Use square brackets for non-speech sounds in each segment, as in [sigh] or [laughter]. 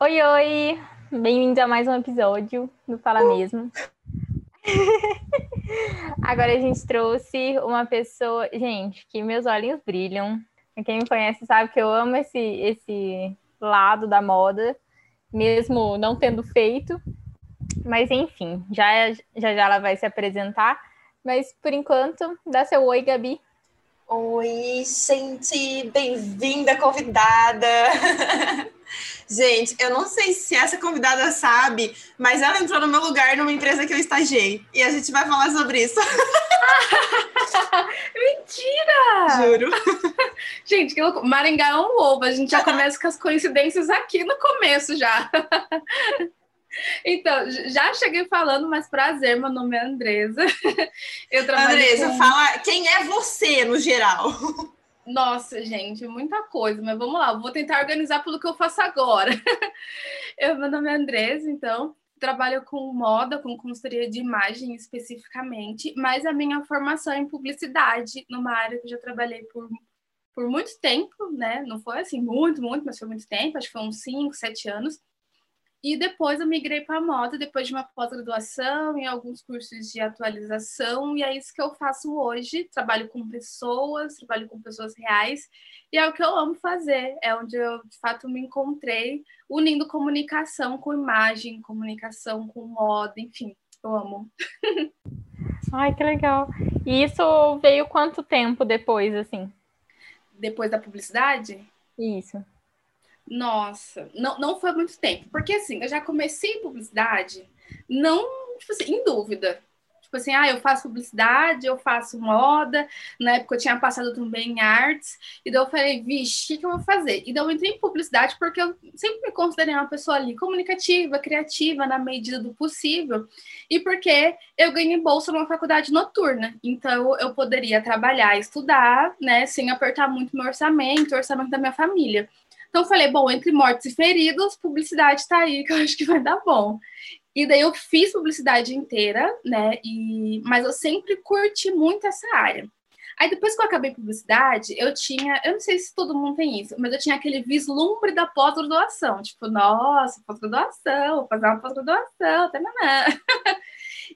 Oi, oi! Bem-vindos a mais um episódio do Fala Mesmo. [laughs] Agora a gente trouxe uma pessoa, gente, que meus olhos brilham. Quem me conhece sabe que eu amo esse, esse lado da moda, mesmo não tendo feito. Mas enfim, já, já já ela vai se apresentar. Mas por enquanto, dá seu oi, Gabi. Oi, gente, bem-vinda, convidada. [laughs] gente, eu não sei se essa convidada sabe, mas ela entrou no meu lugar numa empresa que eu estagiei. E a gente vai falar sobre isso. [laughs] Mentira! Juro. [laughs] gente, que louco. Maringá é um ovo. A gente já começa com as coincidências aqui no começo já. [laughs] Então, já cheguei falando, mas prazer, meu nome é Andresa. Eu trabalho Andresa, com... fala quem é você no geral. Nossa, gente, muita coisa, mas vamos lá, vou tentar organizar pelo que eu faço agora. [laughs] Eu, meu nome é Andresa, então, trabalho com moda, com consultoria de imagem especificamente, mas a minha formação é em publicidade, numa área que eu já trabalhei por, por muito tempo, né? Não foi assim muito, muito, mas foi muito tempo, acho que foi uns 5, 7 anos. E depois eu migrei para a moda, depois de uma pós-graduação e alguns cursos de atualização, e é isso que eu faço hoje. Trabalho com pessoas, trabalho com pessoas reais, e é o que eu amo fazer. É onde eu, de fato, me encontrei unindo comunicação com imagem, comunicação com moda, enfim, eu amo. [laughs] Ai, que legal. E isso veio quanto tempo depois, assim? Depois da publicidade? Isso. Nossa, não, não foi muito tempo. Porque assim, eu já comecei publicidade, não, tipo assim, em dúvida. Tipo assim, ah, eu faço publicidade, eu faço moda. Na época eu tinha passado também em artes. E daí eu falei, vixe, o que, que eu vou fazer? E daí eu entrei em publicidade porque eu sempre me considerei uma pessoa ali comunicativa, criativa, na medida do possível. E porque eu ganhei bolsa numa faculdade noturna. Então eu poderia trabalhar, estudar, né, sem apertar muito meu orçamento, o orçamento da minha família. Então falei, bom, entre mortos e feridos, publicidade está aí, [laughs] que eu acho que vai dar bom. E daí eu fiz publicidade inteira, né? E, mas eu sempre curti muito essa área. Aí depois que eu acabei publicidade, eu tinha, eu não sei se todo mundo tem isso, mas eu tinha aquele vislumbre da pós-graduação, tipo, nossa, pós-graduação, vou fazer uma pós-graduação, tá, [laughs]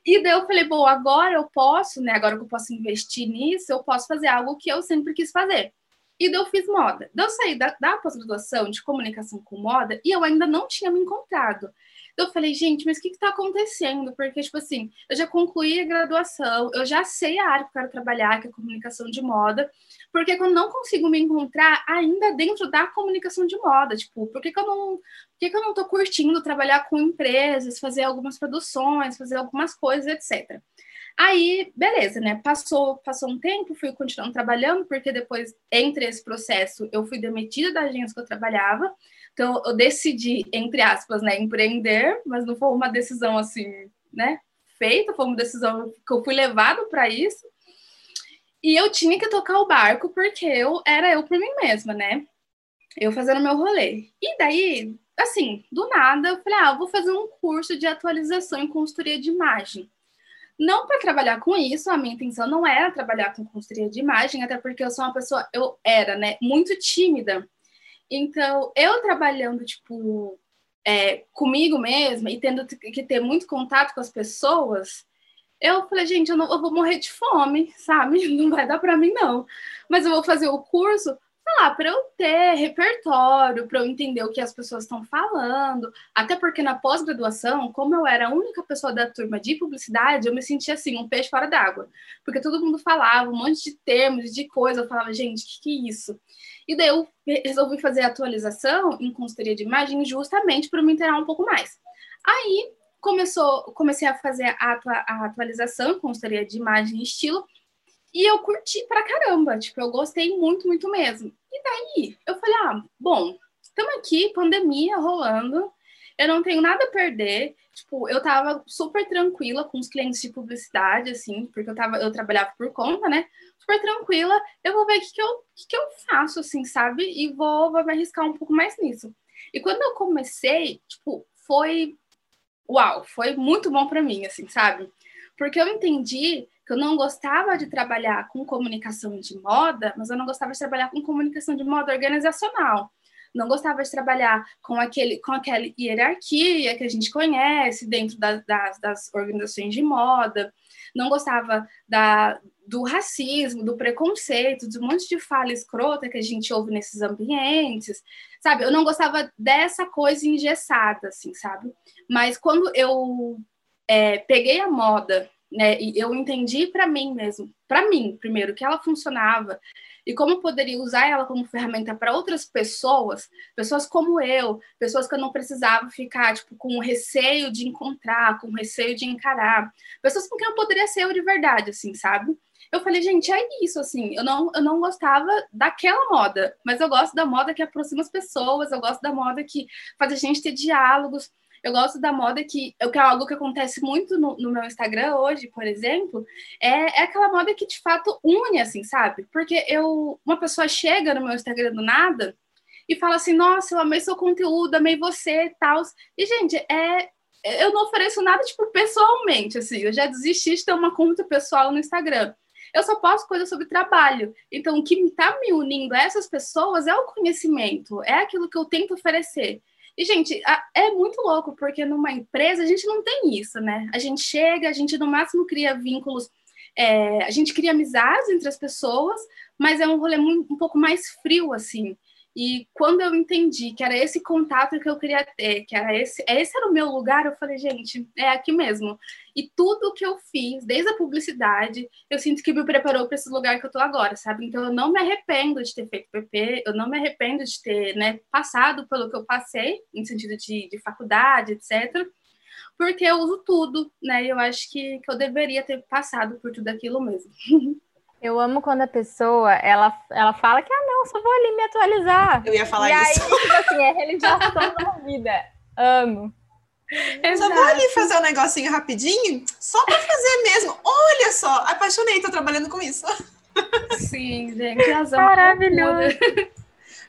E daí eu falei, bom, agora eu posso, né? Agora que eu posso investir nisso, eu posso fazer algo que eu sempre quis fazer. E daí eu fiz moda. Daí eu saí da, da pós-graduação de comunicação com moda e eu ainda não tinha me encontrado. Eu falei, gente, mas o que está acontecendo? Porque, tipo assim, eu já concluí a graduação, eu já sei a área que eu quero trabalhar, que é comunicação de moda, porque eu não consigo me encontrar ainda dentro da comunicação de moda? Tipo, por que, que eu não. Por que, que eu não tô curtindo trabalhar com empresas, fazer algumas produções, fazer algumas coisas, etc. Aí, beleza, né? Passou, passou um tempo, fui continuando trabalhando, porque depois, entre esse processo, eu fui demitida da agência que eu trabalhava. Então, eu decidi, entre aspas, né, empreender, mas não foi uma decisão assim, né, feita, foi uma decisão que eu fui levado para isso. E eu tinha que tocar o barco, porque eu era eu por mim mesma, né? Eu fazendo meu rolê. E daí, assim, do nada, eu falei, ah, eu vou fazer um curso de atualização em consultoria de imagem. Não para trabalhar com isso, a minha intenção não era trabalhar com consultoria de imagem, até porque eu sou uma pessoa, eu era, né, muito tímida. Então, eu trabalhando, tipo, é, comigo mesma e tendo que ter muito contato com as pessoas, eu falei, gente, eu, não, eu vou morrer de fome, sabe? [laughs] Não vai dar para mim, não. Mas eu vou fazer o curso sei lá, para eu ter repertório, para eu entender o que as pessoas estão falando. Até porque na pós-graduação, como eu era a única pessoa da turma de publicidade, eu me sentia assim, um peixe fora d'água. Porque todo mundo falava um monte de termos, de coisa. Eu falava, gente, o que, que é isso? E daí eu resolvi fazer atualização em consultoria de imagem justamente para me inteirar um pouco mais. Aí começou, comecei a fazer a, a atualização em consultoria de imagem e estilo e eu curti pra caramba, tipo, eu gostei muito, muito mesmo. E daí eu falei, ah, bom, estamos aqui, pandemia rolando, eu não tenho nada a perder. Tipo, eu tava super tranquila com os clientes de publicidade, assim, porque eu, tava, eu trabalhava por conta, né? Super tranquila, eu vou ver o que, que, eu, que, que eu faço, assim, sabe? E vou, vou me arriscar um pouco mais nisso. E quando eu comecei, tipo, foi. Uau, foi muito bom para mim, assim, sabe? Porque eu entendi que eu não gostava de trabalhar com comunicação de moda, mas eu não gostava de trabalhar com comunicação de moda organizacional. não gostava de trabalhar com, aquele, com aquela hierarquia que a gente conhece dentro da, das, das organizações de moda, não gostava da, do racismo, do preconceito, de um monte de fala escrota que a gente ouve nesses ambientes, sabe? Eu não gostava dessa coisa engessada, assim, sabe? Mas quando eu é, peguei a moda, né, e eu entendi para mim mesmo, para mim, primeiro, que ela funcionava, e como eu poderia usar ela como ferramenta para outras pessoas, pessoas como eu, pessoas que eu não precisava ficar tipo com receio de encontrar, com receio de encarar, pessoas com quem eu poderia ser eu de verdade, assim, sabe? Eu falei, gente, é isso, assim, eu não, eu não gostava daquela moda, mas eu gosto da moda que aproxima as pessoas, eu gosto da moda que faz a gente ter diálogos, eu gosto da moda que, que é algo que acontece muito no, no meu Instagram hoje, por exemplo, é, é, aquela moda que de fato une, assim, sabe? Porque eu, uma pessoa chega no meu Instagram do nada e fala assim, nossa, eu amei seu conteúdo, amei você tal. E, gente, é, eu não ofereço nada, tipo, pessoalmente, assim, eu já desisti de ter uma conta pessoal no Instagram. Eu só posto coisas sobre trabalho. Então, o que está me unindo a essas pessoas é o conhecimento, é aquilo que eu tento oferecer. E, gente, é muito louco, porque numa empresa a gente não tem isso, né? A gente chega, a gente no máximo cria vínculos, é, a gente cria amizades entre as pessoas, mas é um rolê muito, um pouco mais frio, assim. E quando eu entendi que era esse contato que eu queria ter, que era esse, esse era o meu lugar, eu falei, gente, é aqui mesmo. E tudo que eu fiz, desde a publicidade, eu sinto que me preparou para esse lugar que eu tô agora, sabe? Então eu não me arrependo de ter feito PP, eu não me arrependo de ter, né, passado pelo que eu passei, em sentido de, de faculdade, etc. Porque eu uso tudo, né? E eu acho que, que eu deveria ter passado por tudo aquilo mesmo. [laughs] Eu amo quando a pessoa, ela, ela fala que, ah, não, só vou ali me atualizar. Eu ia falar e isso. E aí, tipo assim, é realização da vida. Amo. Exato. Só vou ali fazer um negocinho rapidinho, só para fazer mesmo. Olha só, apaixonei, tô trabalhando com isso. Sim, gente, razão. Maravilhoso.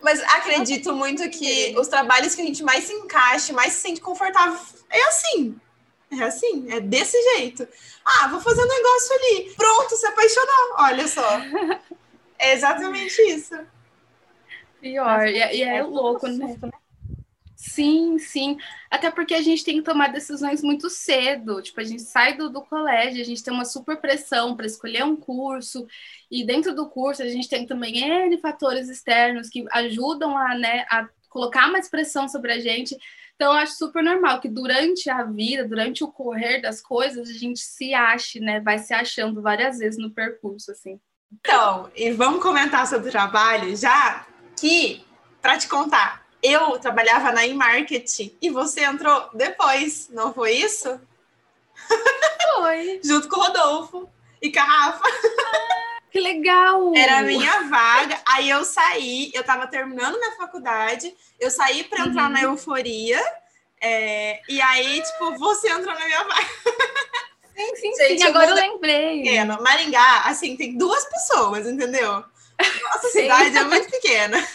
Mas acredito muito que os trabalhos que a gente mais se encaixa, mais se sente confortável, é assim. É assim, é desse jeito. Ah, vou fazer um negócio ali. Pronto, se apaixonou. Olha só. É exatamente isso. Pior. E, é, e é, é louco, né? né? Sim, sim. Até porque a gente tem que tomar decisões muito cedo. Tipo, a gente sai do, do colégio, a gente tem uma super pressão para escolher um curso. E dentro do curso, a gente tem também N fatores externos que ajudam a, né, a colocar mais pressão sobre a gente. Então, eu acho super normal que durante a vida, durante o correr das coisas, a gente se ache, né? Vai se achando várias vezes no percurso, assim. Então, e vamos comentar sobre o trabalho, já que, para te contar, eu trabalhava na e-marketing e você entrou depois, não foi isso? Foi. [laughs] Junto com o Rodolfo e com a Rafa. Ah, que legal! Era a minha vaga. Aí eu saí, eu tava terminando minha faculdade, eu saí para entrar uhum. na euforia. É, e aí, tipo, você entrou na minha vaga. Sim, sim, Gente, sim. Agora eu lembrei. Pequeno. Maringá, assim, tem duas pessoas, entendeu? Nossa sim. cidade é muito pequena.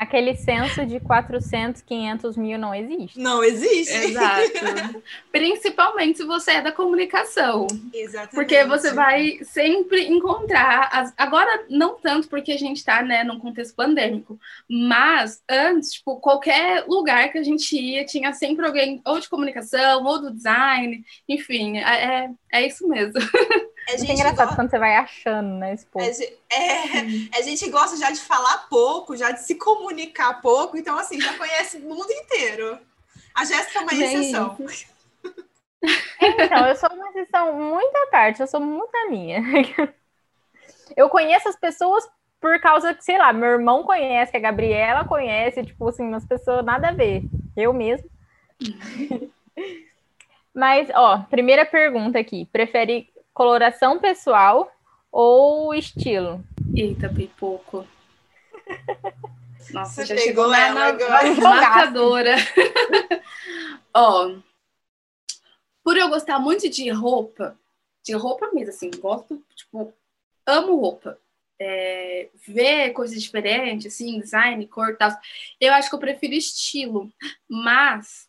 Aquele censo de 400, 500 mil não existe. Não existe. Exato. [laughs] Principalmente se você é da comunicação. Exatamente. Porque você vai sempre encontrar. As... Agora, não tanto porque a gente está né, num contexto pandêmico, mas antes, tipo, qualquer lugar que a gente ia, tinha sempre alguém ou de comunicação, ou do design, enfim, é, é, é isso mesmo. [laughs] É muito engraçado gosta... quando você vai achando, né, esse povo. É, a gente gosta já de falar pouco, já de se comunicar pouco, então, assim, já conhece o mundo inteiro. A Jéssica é uma exceção. [laughs] Então, eu sou uma exceção muito à parte, eu sou muito a minha. [laughs] Eu conheço as pessoas por causa que, sei lá, meu irmão conhece, que a Gabriela conhece, tipo assim, umas pessoas nada a ver. Eu mesmo. [laughs] Mas, ó, primeira pergunta aqui. Prefere coloração pessoal ou estilo? Eita, pipoco. Nossa, Você já chegou lá na, marcadora. [laughs] Ó, por eu gostar muito de roupa, de roupa mesmo, assim, gosto, tipo, amo roupa. É, ver coisas diferentes, assim, design, cor e tal. Eu acho que eu prefiro estilo, mas.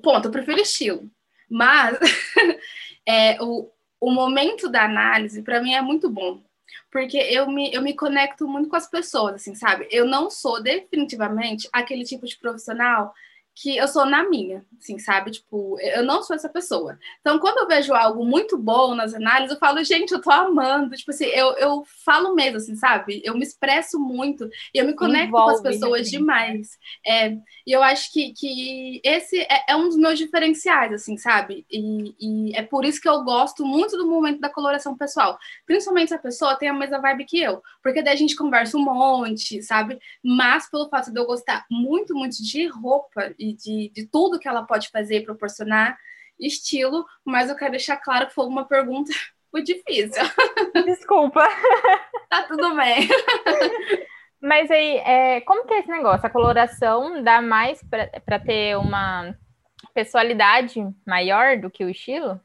Ponto, eu prefiro estilo. Mas [laughs] é, o, o momento da análise, para mim, é muito bom. porque eu me, eu me conecto muito com as pessoas, assim, sabe? Eu não sou definitivamente aquele tipo de profissional que eu sou na minha, assim, sabe? Tipo, eu não sou essa pessoa. Então, quando eu vejo algo muito bom nas análises, eu falo, gente, eu tô amando. Tipo assim, eu, eu falo mesmo, assim, sabe? Eu me expresso muito e eu me conecto Envolve, com as pessoas né? demais. É, e eu acho que, que esse é, é, um dos meus diferenciais, assim, sabe? E, e, é por isso que eu gosto muito do momento da coloração pessoal. Principalmente se a pessoa tem a mesma vibe que eu. Porque daí a gente conversa um monte, sabe? Mas pelo fato de eu gostar muito, muito de roupa e de, de tudo que ela pode fazer e proporcionar estilo, mas eu quero deixar claro que foi uma pergunta [laughs] muito difícil. Desculpa. [laughs] tá tudo bem. [laughs] Mas aí, é, como que é esse negócio? A coloração dá mais para ter uma personalidade maior do que o estilo?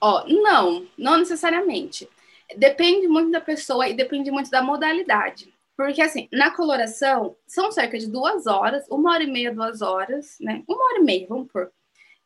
Ó, não, não necessariamente. Depende muito da pessoa e depende muito da modalidade. Porque, assim, na coloração, são cerca de duas horas, uma hora e meia, duas horas, né? Uma hora e meia, vamos por.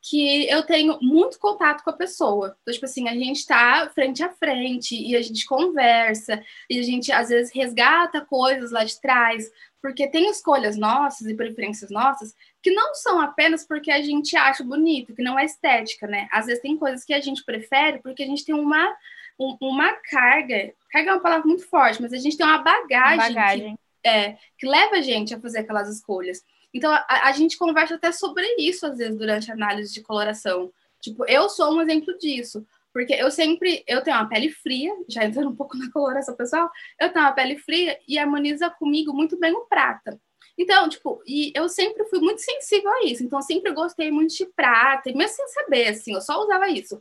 Que eu tenho muito contato com a pessoa. Então, tipo assim, a gente tá frente a frente e a gente conversa, e a gente às vezes resgata coisas lá de trás, porque tem escolhas nossas e preferências nossas que não são apenas porque a gente acha bonito, que não é estética, né? Às vezes tem coisas que a gente prefere porque a gente tem uma um, uma carga. Carga é uma palavra muito forte, mas a gente tem uma bagagem, bagagem. Que, é, que leva a gente a fazer aquelas escolhas. Então, a, a, gente conversa até sobre isso, às vezes, durante a análise de coloração. Tipo, eu sou um exemplo disso. Porque eu sempre, eu tenho uma pele fria, já entrando um pouco na coloração pessoal, eu tenho uma pele fria e harmoniza comigo muito bem o prata. Então, tipo, e eu sempre fui muito sensível a isso. Então, sempre gostei muito de prata, e mesmo sem saber, assim, eu só usava isso.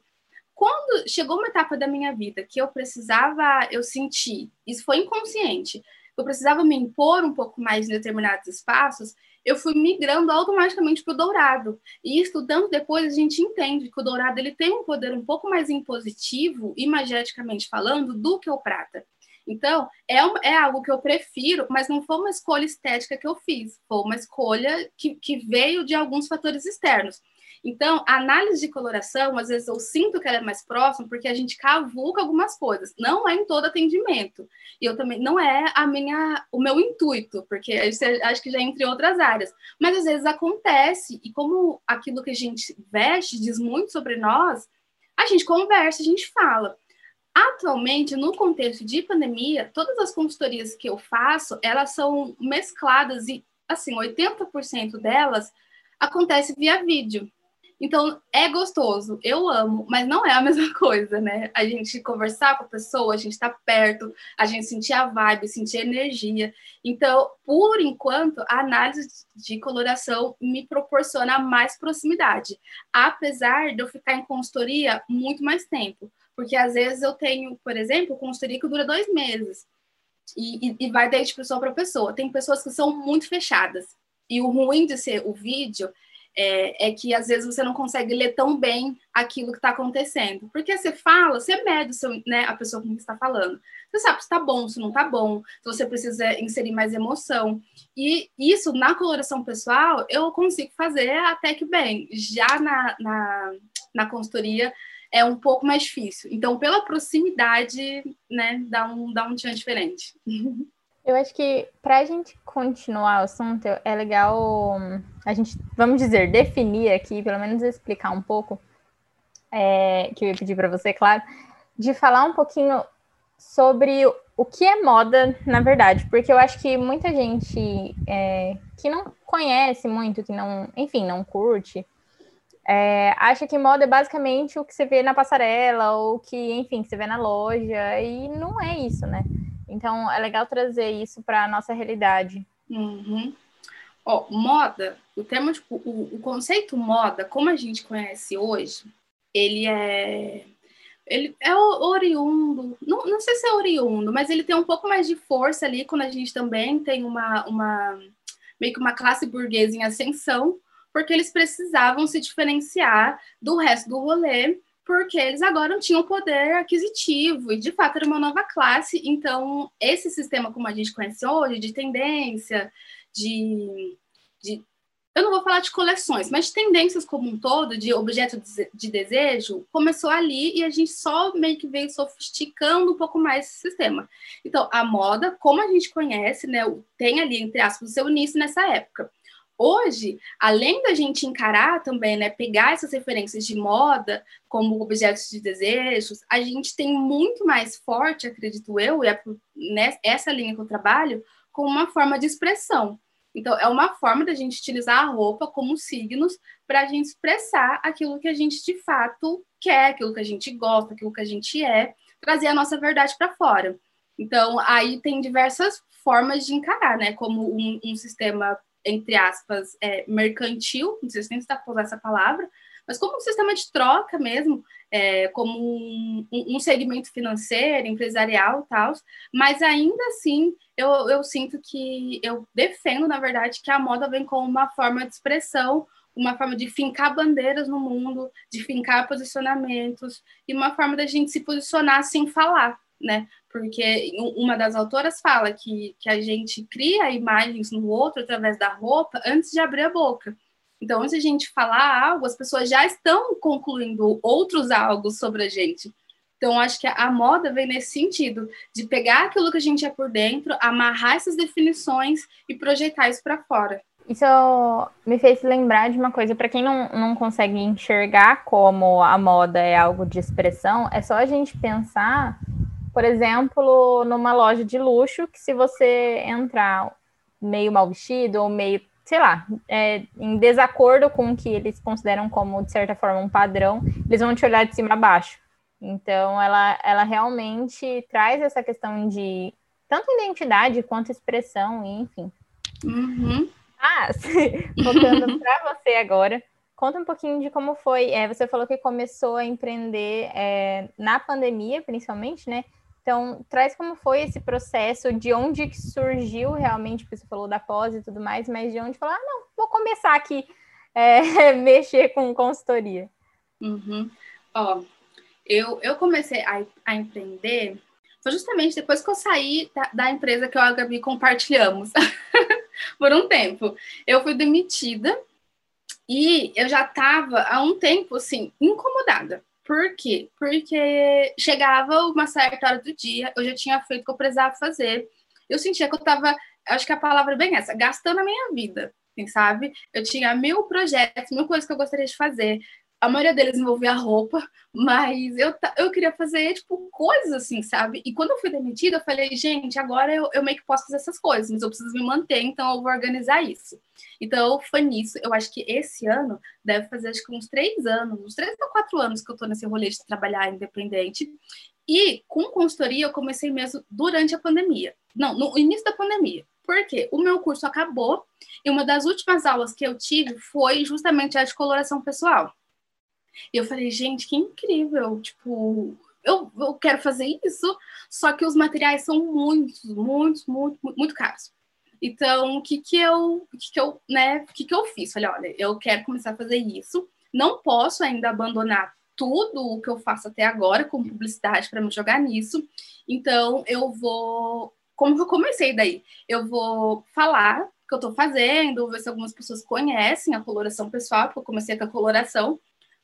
Quando chegou uma etapa da minha vida que eu precisava, eu senti, isso foi inconsciente, eu precisava me impor um pouco mais em determinados espaços, eu fui migrando automaticamente para o dourado. E estudando depois, a gente entende que o dourado ele tem um poder um pouco mais impositivo, imageticamente falando, do que o prata. Então, é, um, é algo que eu prefiro, mas não foi uma escolha estética que eu fiz, foi uma escolha que, que veio de alguns fatores externos. Então, a análise de coloração, às vezes eu sinto que ela é mais próxima porque a gente cavuca algumas coisas. Não é em todo atendimento. E eu também não é a minha o meu intuito, porque acho que já é entre outras áreas. Mas às vezes acontece e como aquilo que a gente veste diz muito sobre nós, a gente conversa, a gente fala. Atualmente, no contexto de pandemia, todas as consultorias que eu faço, elas são mescladas e assim, 80% delas acontece via vídeo. Então, é gostoso, eu amo, mas não é a [laughs] mesma coisa, né? A gente conversar com a pessoa, a gente estar tá perto, a gente sentir a vibe, sentir a energia. Então, por enquanto, a análise de coloração me proporciona mais proximidade, apesar de eu ficar em consultoria muito mais tempo. Porque às vezes eu tenho, por exemplo, consultoria que dura dois meses. E, e, e vai daí de pessoa para pessoa. Tem pessoas que são muito fechadas. E o ruim de ser o vídeo é, é, que às vezes você não consegue ler tão bem aquilo que está acontecendo. Porque você fala, você mede seu, né, a pessoa com quem está falando. Você sabe se está bom, se não está bom, se você precisa inserir mais emoção. E isso, na coloração pessoal, eu consigo fazer até que bem. Já na, na, na consultoria, é um pouco mais difícil. Então, pela proximidade, né, dá um, dá um tchan diferente. [laughs] Eu acho que para a gente continuar o assunto, é legal a gente, vamos dizer, definir aqui, pelo menos explicar um pouco, é, que eu ia pedir para você, claro, de falar um pouquinho sobre o que é moda, na verdade, porque eu acho que muita gente é, que não conhece muito, que não, enfim, não curte, é, acha que moda é basicamente o que você vê na passarela, ou que, enfim, que você vê na loja, e não é isso, né? Então, é legal trazer isso para a nossa realidade. Uhum. Ó, moda, o termo, tipo, o, o, conceito moda, como a gente conhece hoje, ele é ele é oriundo, não, não sei se é oriundo, mas ele tem um pouco mais de força ali quando a gente também tem uma, uma meio que uma classe burguesa em ascensão, porque eles precisavam se diferenciar do resto do rolê porque eles agora não tinham poder aquisitivo, e de fato era uma nova classe. Então, esse sistema, como a gente conhece hoje, de tendência, de. de eu não vou falar de coleções, mas tendências como um todo, de objeto de desejo, começou ali e a gente só meio que veio sofisticando um pouco mais esse sistema. Então, a moda, como a gente conhece, né, tem ali, entre aspas, o seu início nessa época. Hoje, além da gente encarar também, né, pegar essas referências de moda como objetos de desejos, a gente tem muito mais forte, acredito eu, e é nessa linha que eu trabalho, como uma forma de expressão. Então, é uma forma da gente utilizar a roupa como signos para a gente expressar aquilo que a gente de fato quer, aquilo que a gente gosta, aquilo que a gente é, trazer a nossa verdade para fora. Então, aí tem diversas formas de encarar, né? Como um, um sistema entre aspas, é, mercantil, não sei se nem está por usar essa palavra, mas como um sistema de troca mesmo, é, como um, um, segmento financeiro, empresarial tal, mas ainda assim eu, eu sinto que eu defendo, na verdade, que a moda vem como uma forma de expressão, uma forma de fincar bandeiras no mundo, de fincar posicionamentos, e uma forma da gente se posicionar sem falar, né? porque uma das autoras fala que, que a gente cria imagens no outro através da roupa antes de abrir a boca. Então, antes de a gente falar algo, as pessoas já estão concluindo outros algo sobre a gente. Então, acho que a moda vem nesse sentido, de pegar aquilo que a gente é por dentro, amarrar essas definições e projetar isso para fora. Isso me fez lembrar de uma coisa, para quem não, não consegue enxergar como a moda é algo de expressão, é só a gente pensar por exemplo, numa loja de luxo, que se você entrar meio mal vestido ou meio, sei lá, é, em desacordo com o que eles consideram como, de certa forma, um padrão, eles vão te olhar de cima a baixo. Então, ela, ela realmente traz essa questão de tanto identidade quanto expressão, enfim. Uhum. Ah, [laughs] voltando [laughs] para você agora, conta um pouquinho de como foi. É, você falou que começou a empreender é, na pandemia, principalmente, né? Então, traz como foi esse processo, de onde que surgiu realmente, porque você falou da pós e tudo mais, mas de onde falar, ah, não, vou começar aqui é, [laughs] mexer com consultoria. Uhum. Ó, eu, eu comecei a, a empreender foi justamente depois que eu saí da, da empresa que eu e a Gabi compartilhamos [laughs] por um tempo. Eu fui demitida e eu já estava há um tempo assim incomodada por quê? Porque chegava uma certa hora do dia, eu já tinha feito o que eu precisava fazer. Eu sentia que eu estava, acho que a palavra é bem essa, gastando a minha vida, assim, sabe? Eu tinha mil projetos, mil coisas que eu gostaria de fazer a maioria deles envolvia roupa, mas eu, eu queria fazer, tipo, coisas assim, sabe? E quando eu fui demitida, eu falei, gente, agora eu, eu meio que posso fazer essas coisas, mas eu preciso me manter, então eu vou organizar isso. Então, foi nisso. Eu acho que esse ano deve fazer, acho que uns três anos, uns três ou quatro anos que eu tô nesse rolê de trabalhar independente. E com consultoria, eu comecei mesmo durante a pandemia. Não, no início da pandemia. Porque o meu curso acabou e uma das últimas aulas que eu tive foi justamente a de coloração pessoal. E eu falei, gente, que incrível! Tipo, eu, eu quero fazer isso, só que os materiais são muitos, muitos, muito, muito caros. Então, o que que eu, o que que eu, né, o que que eu fiz? Falei, olha, eu quero começar a fazer isso, não posso ainda abandonar tudo o que eu faço até agora com publicidade para me jogar nisso. Então, eu vou, como que eu comecei daí? Eu vou falar que eu estou fazendo, ver se algumas pessoas conhecem a coloração pessoal, porque eu comecei com a coloração,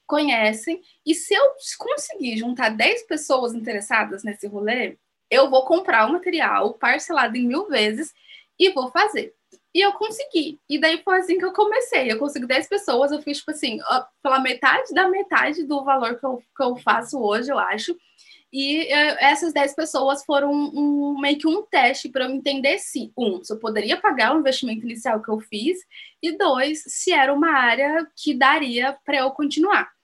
conhecem, e se eu conseguir juntar 10 pessoas interessadas nesse rolê, eu vou comprar o material parcelado em mil vezes e vou fazer. E eu consegui. E daí foi assim que eu comecei. Eu consegui 10 pessoas, eu fiz, tipo assim, pela metade da metade do valor que eu, que eu faço hoje, eu acho. E uh, essas 10 pessoas foram um, meio que um teste para eu entender se, um, se eu poderia pagar o investimento inicial que eu fiz, e dois, se era uma área que daria para eu continuar.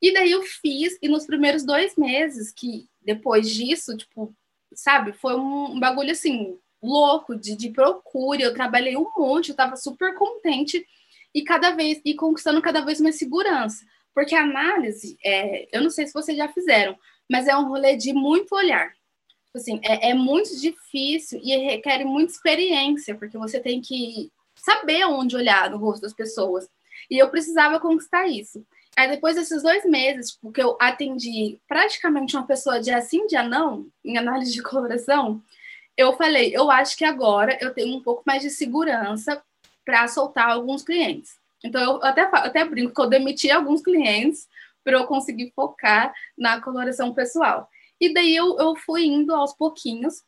E daí eu fiz, e nos primeiros dois meses, que depois disso, tipo, sabe, foi um, um bagulho assim, louco de, de procura. Eu trabalhei um monte, eu tava super contente e cada vez, e conquistando cada vez mais segurança. Porque a análise, é, eu não sei se vocês já fizeram, mas é um rolê de muito olhar. Tipo assim, é, é muito difícil e requer muita experiência, porque você tem que saber onde olhar no rosto das pessoas. E eu precisava conquistar isso. Aí depois desses dois meses, porque eu atendi praticamente uma pessoa dia sim, dia não, em análise de coloração, eu falei, eu acho que agora eu tenho um pouco mais de segurança para soltar alguns clientes. Então, eu até, até brinco que eu demiti alguns clientes para eu conseguir focar na coloração pessoal. E daí eu, eu fui indo aos pouquinhos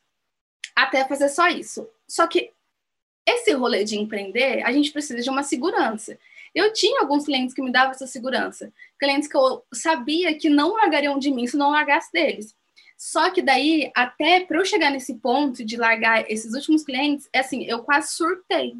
até fazer só isso. Só que esse rolê de empreender, a gente precisa de uma segurança. Eu tinha alguns clientes que me davam essa segurança. Clientes que eu sabia que não largariam de mim se não largasse deles. Só que daí, até para eu chegar nesse ponto de largar esses últimos clientes, é assim, eu quase surtei.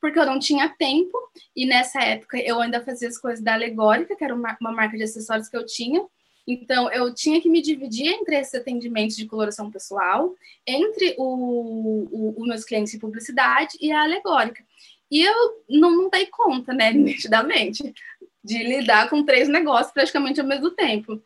Porque eu não tinha tempo, e nessa época eu ainda fazia as coisas da Alegórica, que era uma, uma marca de acessórios que eu tinha, então, eu tinha que me dividir entre esses atendimentos de coloração pessoal, entre os meus clientes de publicidade e a alegórica. E eu não, não dei conta, né, [laughs] nitidamente, de lidar com três negócios praticamente ao mesmo tempo.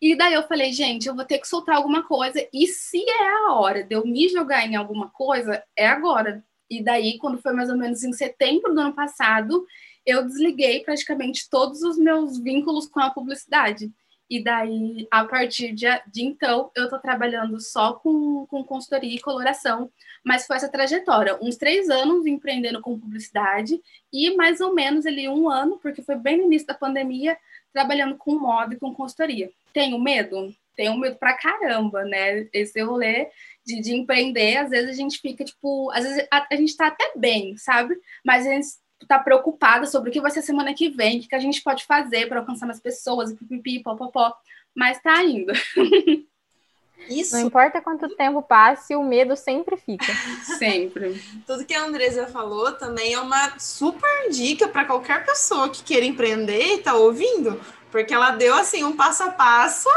E daí eu falei, gente, eu vou ter que soltar alguma coisa, e se é a hora de eu me jogar em alguma coisa, é agora. E daí, quando foi mais ou menos em setembro do ano passado, eu desliguei praticamente todos os meus vínculos com a publicidade. E daí, a partir de, de então, eu estou trabalhando só com, com consultoria e coloração, mas foi essa trajetória, uns três anos empreendendo com publicidade e mais ou menos ali um ano, porque foi bem no início da pandemia, trabalhando com moda e com consultoria. Tenho medo? Tenho medo pra caramba, né? Esse rolê de, de empreender, às vezes a gente fica, tipo, às vezes a, a gente tá até bem, sabe? Mas a gente tá preocupada sobre o que vai ser semana que vem, o que, a gente pode fazer para alcançar mais pessoas, e pipipi, popopó, mas tá indo. [laughs] Isso. Não importa quanto tempo passe, o medo sempre fica. [laughs] Sempre. Tudo que a Andresa falou também é uma super dica para qualquer pessoa que queira empreender e tá ouvindo, porque ela deu assim um passo a passo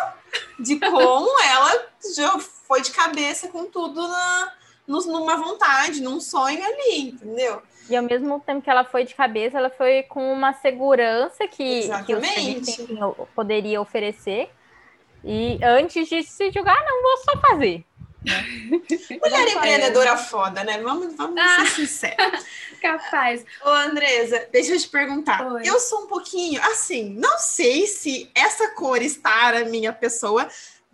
de [laughs] como ela já foi de cabeça com tudo na, numa vontade, num sonho ali, entendeu? E ao mesmo tempo que ela foi de cabeça, ela foi com uma segurança que, que o poderia oferecer. E antes de se julgar, não vou só fazer. [laughs] Mulher empreendedora foda, né? Vamos, vamos ah, ser sinceros. [laughs] Capaz. Ô, Andresa, deixa eu te perguntar. Oi. Eu sou um pouquinho, assim, não sei se essa cor está na minha pessoa,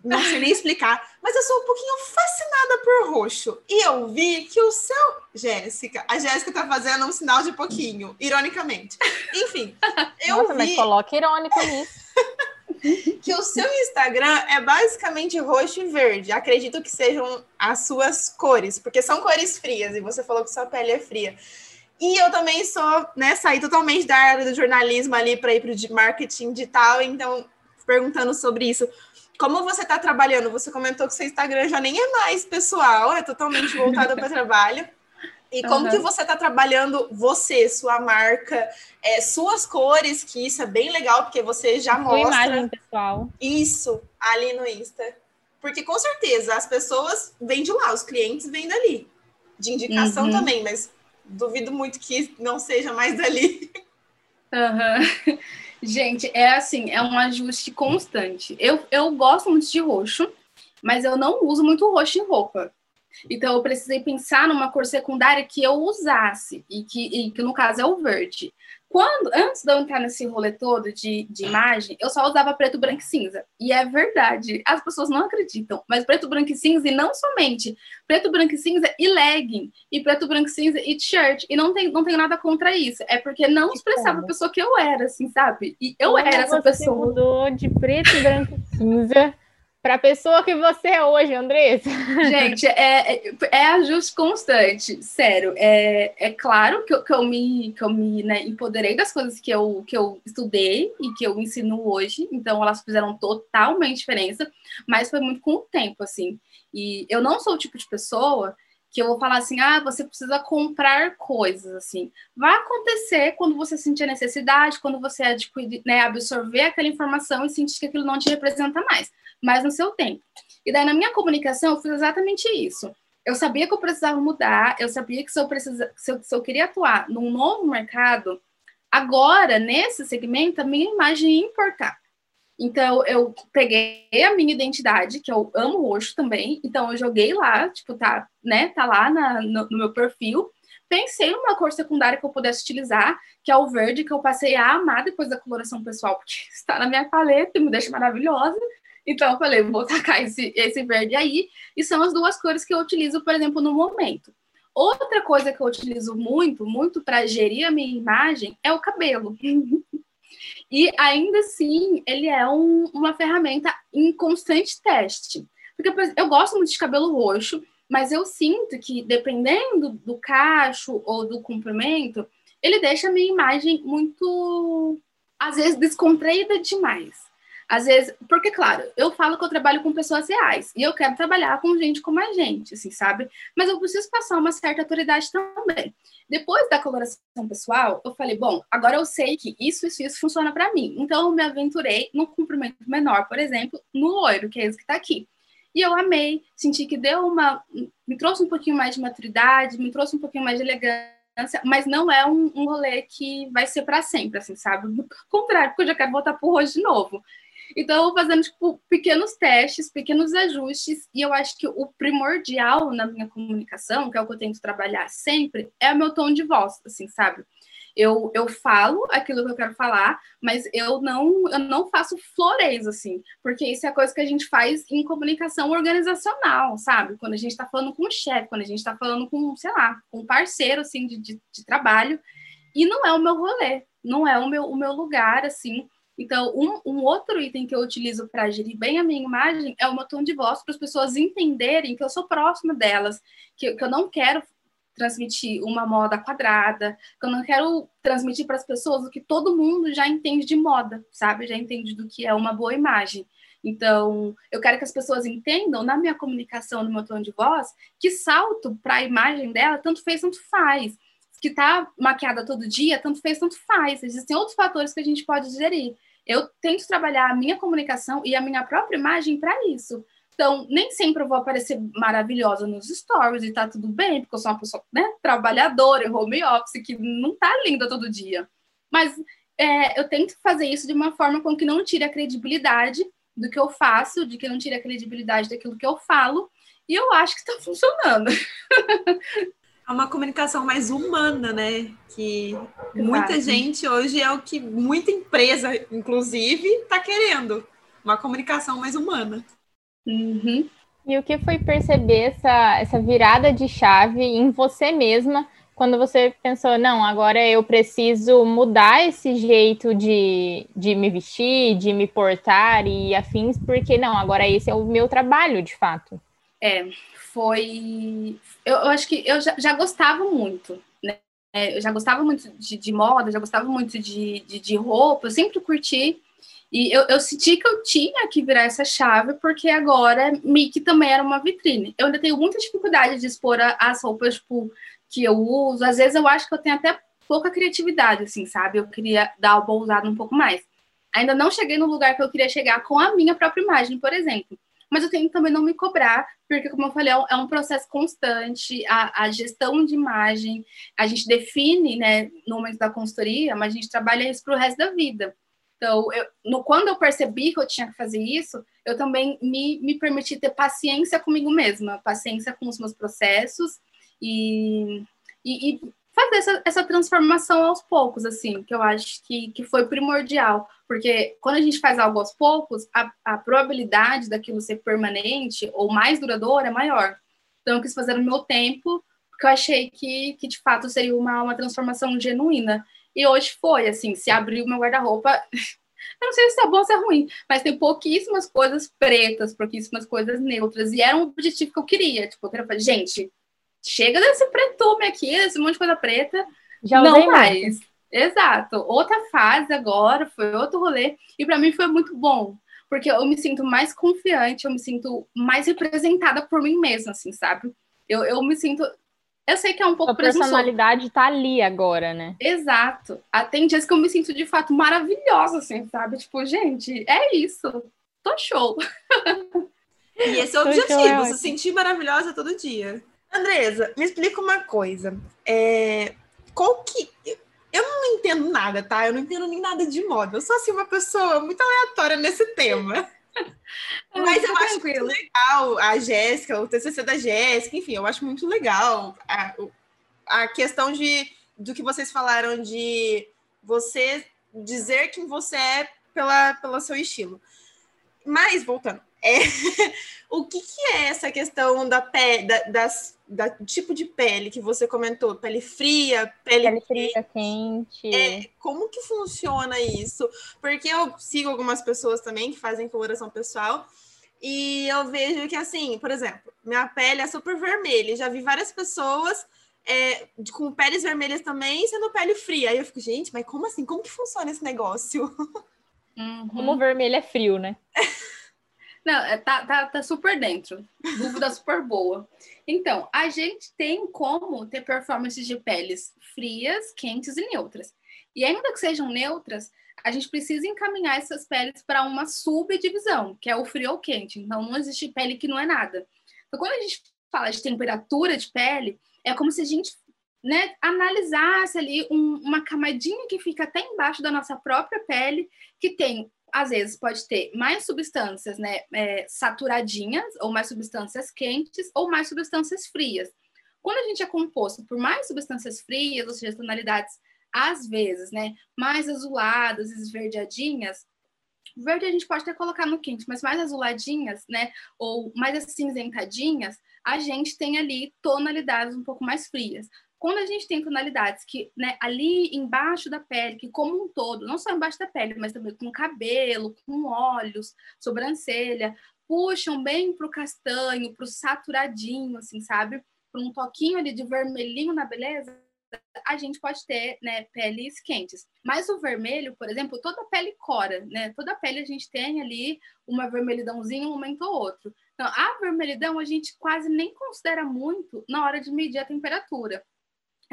não sei nem explicar, mas eu sou um pouquinho fascinada por roxo. E eu vi que o seu. Jéssica, a Jéssica tá fazendo um sinal de pouquinho, ironicamente. Enfim, [laughs] eu Nossa, vi. Mas coloca irônico nisso. [laughs] que o seu Instagram é basicamente roxo e verde. Acredito que sejam as suas cores, porque são cores frias, e você falou que sua pele é fria. E eu também sou, né, saí totalmente da área do jornalismo ali para ir para o marketing digital, então perguntando sobre isso. Como você está trabalhando? Você comentou que seu Instagram já nem é mais pessoal, é totalmente voltado para trabalho. E como uhum. que você está trabalhando você, sua marca, é, suas cores, que isso é bem legal, porque você já mostra imagem pessoal. isso ali no Insta. Porque com certeza as pessoas vêm de lá, os clientes vêm dali. De indicação uhum. também, mas duvido muito que não seja mais dali. Uhum. Gente, é assim, é um ajuste constante. Eu, eu gosto muito de roxo, mas eu não uso muito roxo em roupa. Então, eu precisei pensar numa cor secundária que eu usasse, e que, e que no caso é o verde. Quando, antes de eu entrar nesse rolê todo de, de imagem, eu só usava preto, branco e cinza. E é verdade, as pessoas não acreditam, mas preto, branco e cinza, e não somente preto, branco e cinza e legging, e preto, branco e cinza e t-shirt. E não tem, não tem nada contra isso. É porque não expressava a pessoa que eu era, assim, sabe? E eu era essa pessoa. mudou de preto, branco e cinza para a pessoa que você é hoje, Andressa. Gente, é, é, é, ajuste constante, sério. É, é claro que eu, que eu me, que eu me né, empoderei das coisas que eu, que eu estudei e que eu ensino hoje, então elas fizeram totalmente diferença, mas foi muito com o tempo, assim. E eu não sou o tipo de pessoa que eu vou falar assim, ah, você precisa comprar coisas, assim. Vai acontecer quando você sentir a necessidade, quando você adquirir, né, absorver aquela informação e sentir que aquilo não te representa mais, mas no seu tempo. E daí, na minha comunicação, eu fiz exatamente isso. Eu sabia que eu precisava mudar, eu sabia que se eu, precisa, se eu, se eu queria atuar num novo mercado, agora, nesse segmento, a minha imagem ia importar. Então, eu peguei a minha identidade, que eu amo roxo também, então eu joguei lá, tipo, tá, né, tá lá na, no, no, meu perfil. Pensei numa cor secundária que eu pudesse utilizar, que é o verde, que eu passei a amar depois da coloração pessoal, porque [laughs] está na minha paleta e me deixa maravilhosa. Então, eu falei, vou tacar esse, esse verde aí, e são as duas cores que eu utilizo, por exemplo, no momento. Outra coisa que eu utilizo muito, muito para gerir a minha imagem é o cabelo. e ainda assim, ele é um, uma ferramenta em constante teste. Porque eu gosto muito de cabelo roxo, mas eu sinto que, dependendo do cacho ou do comprimento, ele deixa a minha imagem muito, às vezes, descontraída demais. Às vezes, porque, claro, eu falo que eu trabalho com pessoas reais e eu quero trabalhar com gente como a gente, assim, sabe? Mas eu preciso passar uma certa autoridade também. Depois da coloração pessoal, eu falei, bom, agora eu sei que isso, isso, isso funciona para mim. Então, eu me aventurei no comprimento menor, por exemplo, no loiro, que é esse que tá aqui. E eu amei, senti que deu uma. me trouxe um pouquinho mais de maturidade, me trouxe um pouquinho mais de elegância, mas não é um, um rolê que vai ser para sempre, assim, sabe? Pelo contrário, porque eu já quero voltar pro rosto de novo. Então, fazendo tipo, pequenos testes, pequenos ajustes, e eu acho que o primordial na minha comunicação, que é o que eu tento trabalhar sempre, é o meu tom de voz, assim, sabe? Eu, eu falo aquilo que eu quero falar, mas eu não, eu não faço floreio, assim, porque isso é coisa que a gente faz em comunicação organizacional, sabe? Quando a gente está falando com o chefe, quando a gente está falando com, sei lá, com um parceiro, assim, de, de, de, trabalho, e não é o meu rolê, não é o meu, o meu lugar, assim. Então, um, um outro item que eu utilizo para gerir bem a minha imagem é o meu tom de voz, para as pessoas entenderem que eu sou próxima delas, que, que eu não quero transmitir uma moda quadrada, que eu não quero transmitir para as pessoas o que todo mundo já entende de moda, sabe? Já entende do que é uma boa imagem. Então, eu quero que as pessoas entendam na minha comunicação, no meu tom de voz, que salto para a imagem dela tanto fez, tanto faz. Que tá maquiada todo dia, tanto fez, tanto faz. Existem outros fatores que a gente pode gerir. Eu tento trabalhar a minha comunicação e a minha própria imagem para isso. Então, nem sempre eu vou aparecer maravilhosa nos stories e tá tudo bem, porque eu sou uma pessoa né, trabalhadora, home office, que não tá linda todo dia. Mas é, eu tento fazer isso de uma forma com que não tire a credibilidade do que eu faço, de que não tire a credibilidade daquilo que eu falo, e eu acho que está [laughs] funcionando. É uma comunicação mais humana, né? Que Exato. muita gente hoje é o que muita empresa, inclusive, está querendo. Uma comunicação mais humana. Uhum. E o que foi perceber essa, essa virada de chave em você mesma quando você pensou, não, agora eu preciso mudar esse jeito de, de me vestir, de me portar e afins, porque não, agora esse é o meu trabalho de fato. É, foi. Eu, eu acho que eu já, já gostava muito, né? Eu já gostava muito de, de moda, já gostava muito de, de, de roupa, eu sempre curti e eu, eu senti que eu tinha que virar essa chave, porque agora Mickey também era uma vitrine. Eu ainda tenho muita dificuldade de expor as roupas tipo, que eu uso. Às vezes eu acho que eu tenho até pouca criatividade, assim, sabe? Eu queria dar uma ousada um pouco mais. Ainda não cheguei no lugar que eu queria chegar com a minha própria imagem, por exemplo. Mas eu tenho também não me cobrar, porque, como eu falei, é um é processo constante. A, a gestão de imagem, a gente define, né, no momento da consultoria, mas a gente trabalha isso para o resto da vida. Então, eu, no, quando eu percebi que eu tinha que fazer isso, eu também me, me permiti ter paciência comigo mesma, paciência com os meus processos e, e, e fazer essa, essa, transformação aos poucos, assim, que eu acho que, que foi primordial, porque quando a gente faz algo aos poucos, a, a probabilidade daquilo ser permanente ou mais duradouro é maior. Então, eu quis fazer no meu tempo, porque eu achei que, que de fato seria uma, uma transformação genuína. E hoje foi, assim, se abriu meu guarda-roupa. [laughs] Eu não sei se é bom ou se é ruim, mas tem pouquíssimas coisas pretas, pouquíssimas coisas neutras. E era um objetivo que eu queria. Tipo, eu queria gente, chega desse pretume aqui, esse monte de coisa preta. Já não mais. mais. Exato. Outra fase agora, foi outro rolê. E para mim foi muito bom. Porque eu me sinto mais confiante, eu me sinto mais representada por mim mesma, assim, sabe? Eu, eu me sinto eu sei que é um pouco A personalidade tá ali agora, né? Exato. Ah, tem dias que eu me sinto de fato maravilhosa, assim, sabe? Tipo, gente, é isso. Tô show. [laughs] E esse é o objetivo, é se sentir maravilhosa todo dia. Andresa, me explica uma coisa. É, qual que. Eu não entendo nada, tá? Eu não entendo nem nada de moda. Eu sou assim uma pessoa muito aleatória nesse tema. [laughs] [laughs] Mas eu acho muito legal a Jéssica, o TCC da Jéssica, enfim, eu acho muito legal a, a questão de, do que vocês falaram de você dizer quem você é pela, pelo seu estilo. Mas, voltando, é, [laughs] o que, que, é essa questão da, da, das da tipo de pele que você comentou, pele fria, pele, pele fria, quente. É, como que funciona isso? Porque eu sigo algumas pessoas também que fazem coloração pessoal e eu vejo que assim, por exemplo, minha pele é super vermelha. Já vi várias pessoas é, com peles vermelhas também sendo pele fria. Aí eu fico, gente, mas como assim? Como que funciona esse negócio? [laughs] Uhum. Como vermelho é frio, né? [laughs] Não, é, tá, tá, tá super dentro. Dúvida super boa. Então, a gente tem como ter performances de peles frias, quentes e neutras. E ainda que sejam neutras, a gente precisa encaminhar essas peles para uma subdivisão, que é o frio ou quente. Então, não existe pele que não é nada. Então, quando a gente fala de temperatura de pele, é como se a gente né, analisasse ali um, uma camadinha que fica até embaixo da nossa própria pele, que tem às vezes pode ter mais substâncias né, é, saturadinhas, ou mais substâncias quentes, ou mais substâncias frias. Quando a gente é composto por mais substâncias frias, ou seja, tonalidades às vezes, né, mais azuladas, esverdeadinhas, verde a gente pode até colocar no quente, mas mais azuladinhas, né, ou mais acinzentadinhas, a gente tem ali tonalidades um pouco mais frias. Quando a gente tem tonalidades que, né, ali embaixo da pele, que como um todo, não só embaixo da pele, mas também com cabelo, com olhos, sobrancelha, puxam bem para o castanho, para o saturadinho, assim, sabe? Para um toquinho ali de vermelhinho na beleza, a gente pode ter né, peles quentes. Mas o vermelho, por exemplo, toda pele cora, né? Toda pele a gente tem ali uma vermelhidãozinha um momento ou outro. Então, a vermelhidão a gente quase nem considera muito na hora de medir a temperatura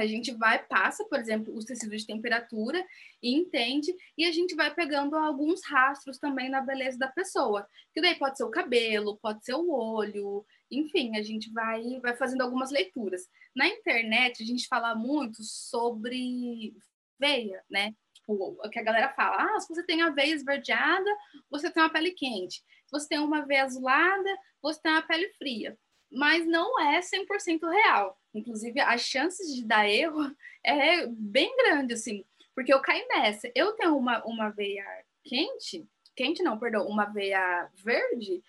a gente vai, passa, por exemplo, os tecidos de temperatura e entende, e a gente vai pegando alguns rastros também na beleza da pessoa. Que daí pode ser o cabelo, pode ser o olho, enfim, a gente vai, vai fazendo algumas leituras. Na internet, a gente fala muito sobre veia, né? Tipo, o que a galera fala, ah, se você tem a veia esverdeada, você tem uma pele quente. Se você tem uma veia azulada, você tem uma pele fria mas não é 100% real. Inclusive, as chances de dar erro [laughs] é bem grande, assim, porque eu caí nessa. Eu tenho uma, uma veia quente, quente não, perdão, uma veia verde,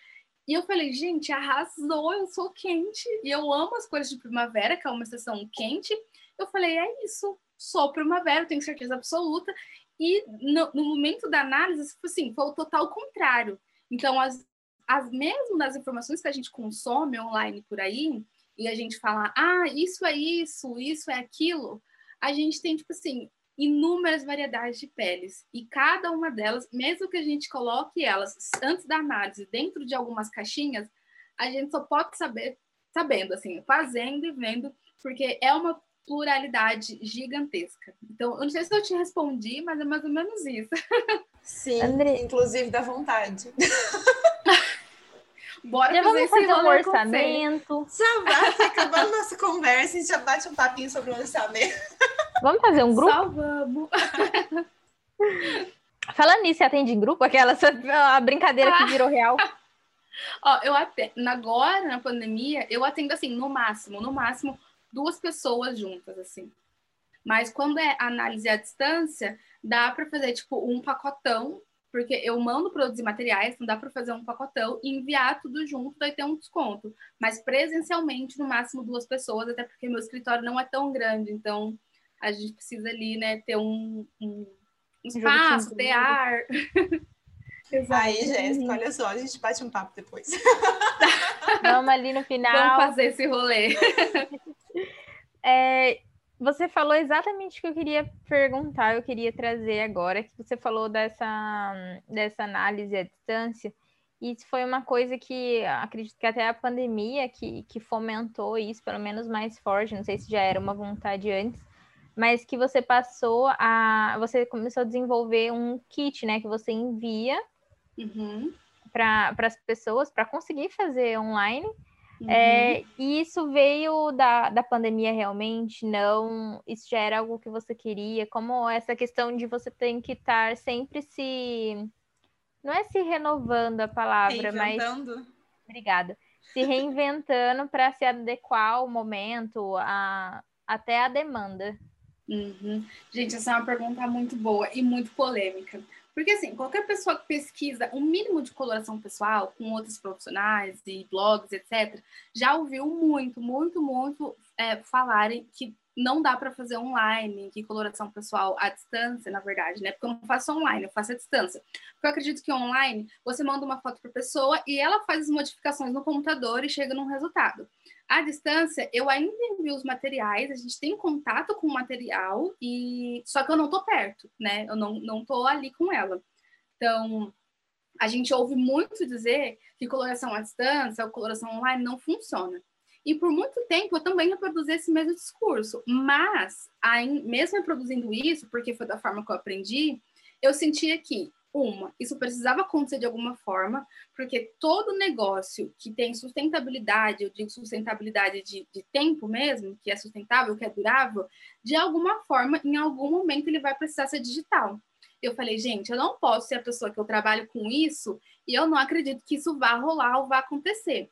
e eu falei, gente, arrasou, eu sou quente, e eu amo as cores de primavera, que é uma estação quente. Eu falei, é isso, sou primavera, tenho certeza absoluta. E no, no momento da análise, assim, foi o total contrário. Então, as, as mesmo das informações que a gente consome online por aí, e a gente fala, ah, isso é isso, isso é aquilo, a gente tem, tipo assim, inúmeras variedades de peles. E cada uma delas, mesmo que a gente coloque elas antes da análise dentro de algumas caixinhas, a gente só pode saber, sabendo, assim, fazendo e vendo, porque é uma pluralidade gigantesca. Então, eu não sei se eu te respondi, mas é mais ou menos isso. Sim, André... inclusive dá vontade. [laughs] Bora já fazer, fazer um orçamento. Já vai, acabando nossa conversa, a gente já bate um papinho sobre o orçamento. Vamos fazer um grupo? Só vamos. Falando nisso, você atende em grupo? Aquela a brincadeira que virou real. [laughs] Ó, eu atendo, agora, na pandemia, eu atendo assim, no máximo, no máximo, duas pessoas juntas, assim. Mas quando é análise à distância, dá para fazer, tipo, um pacotão porque eu mando produzir materiais, não dá para fazer um pacotão e enviar tudo junto, daí ter um desconto. Mas presencialmente, no máximo duas pessoas, até porque meu escritório não é tão grande, então a gente precisa ali, né, ter um, um espaço, ter ar. [laughs] Aí, Jéssica, olha só, a gente bate um papo depois. Vamos ali no final. Vamos fazer esse rolê. É, você falou exatamente o que eu queria perguntar, eu queria trazer agora, que você falou dessa, dessa análise à distância, e isso foi uma coisa que acredito que até a pandemia que, que fomentou isso, pelo menos mais forte, não sei se já era uma vontade antes, mas que você passou a. Você começou a desenvolver um kit, né? Que você envia uhum. para as pessoas para conseguir fazer online Uhum. É, e isso veio da, da pandemia realmente? Não? Isso já era algo que você queria? Como essa questão de você tem que estar sempre se. Não é se renovando a palavra, mas. Obrigada. Se reinventando para se adequar ao momento, a, até a demanda. Uhum. Gente, essa é uma pergunta muito boa e muito polêmica. Porque, assim, qualquer pessoa que pesquisa um mínimo de coloração pessoal com outros profissionais e blogs, etc., já ouviu muito, muito, muito é, falarem que não dá para fazer online, que coloração pessoal à distância, na verdade, né? Porque eu não faço online, eu faço à distância. Porque eu acredito que online você manda uma foto para pessoa e ela faz as modificações no computador e chega num resultado. À distância, eu ainda envio os materiais, a gente tem contato com o material, e só que eu não estou perto, né? Eu não, não tô ali com ela. Então, a gente ouve muito dizer que coloração à distância ou coloração online não funciona. E por muito tempo eu também reproduzi esse mesmo discurso, mas aí, mesmo reproduzindo isso, porque foi da forma que eu aprendi, eu sentia que uma, isso precisava acontecer de alguma forma, porque todo negócio que tem sustentabilidade, eu digo sustentabilidade de, de tempo mesmo, que é sustentável, que é durável, de alguma forma, em algum momento, ele vai precisar ser digital. Eu falei, gente, eu não posso ser a pessoa que eu trabalho com isso e eu não acredito que isso vá rolar ou vá acontecer.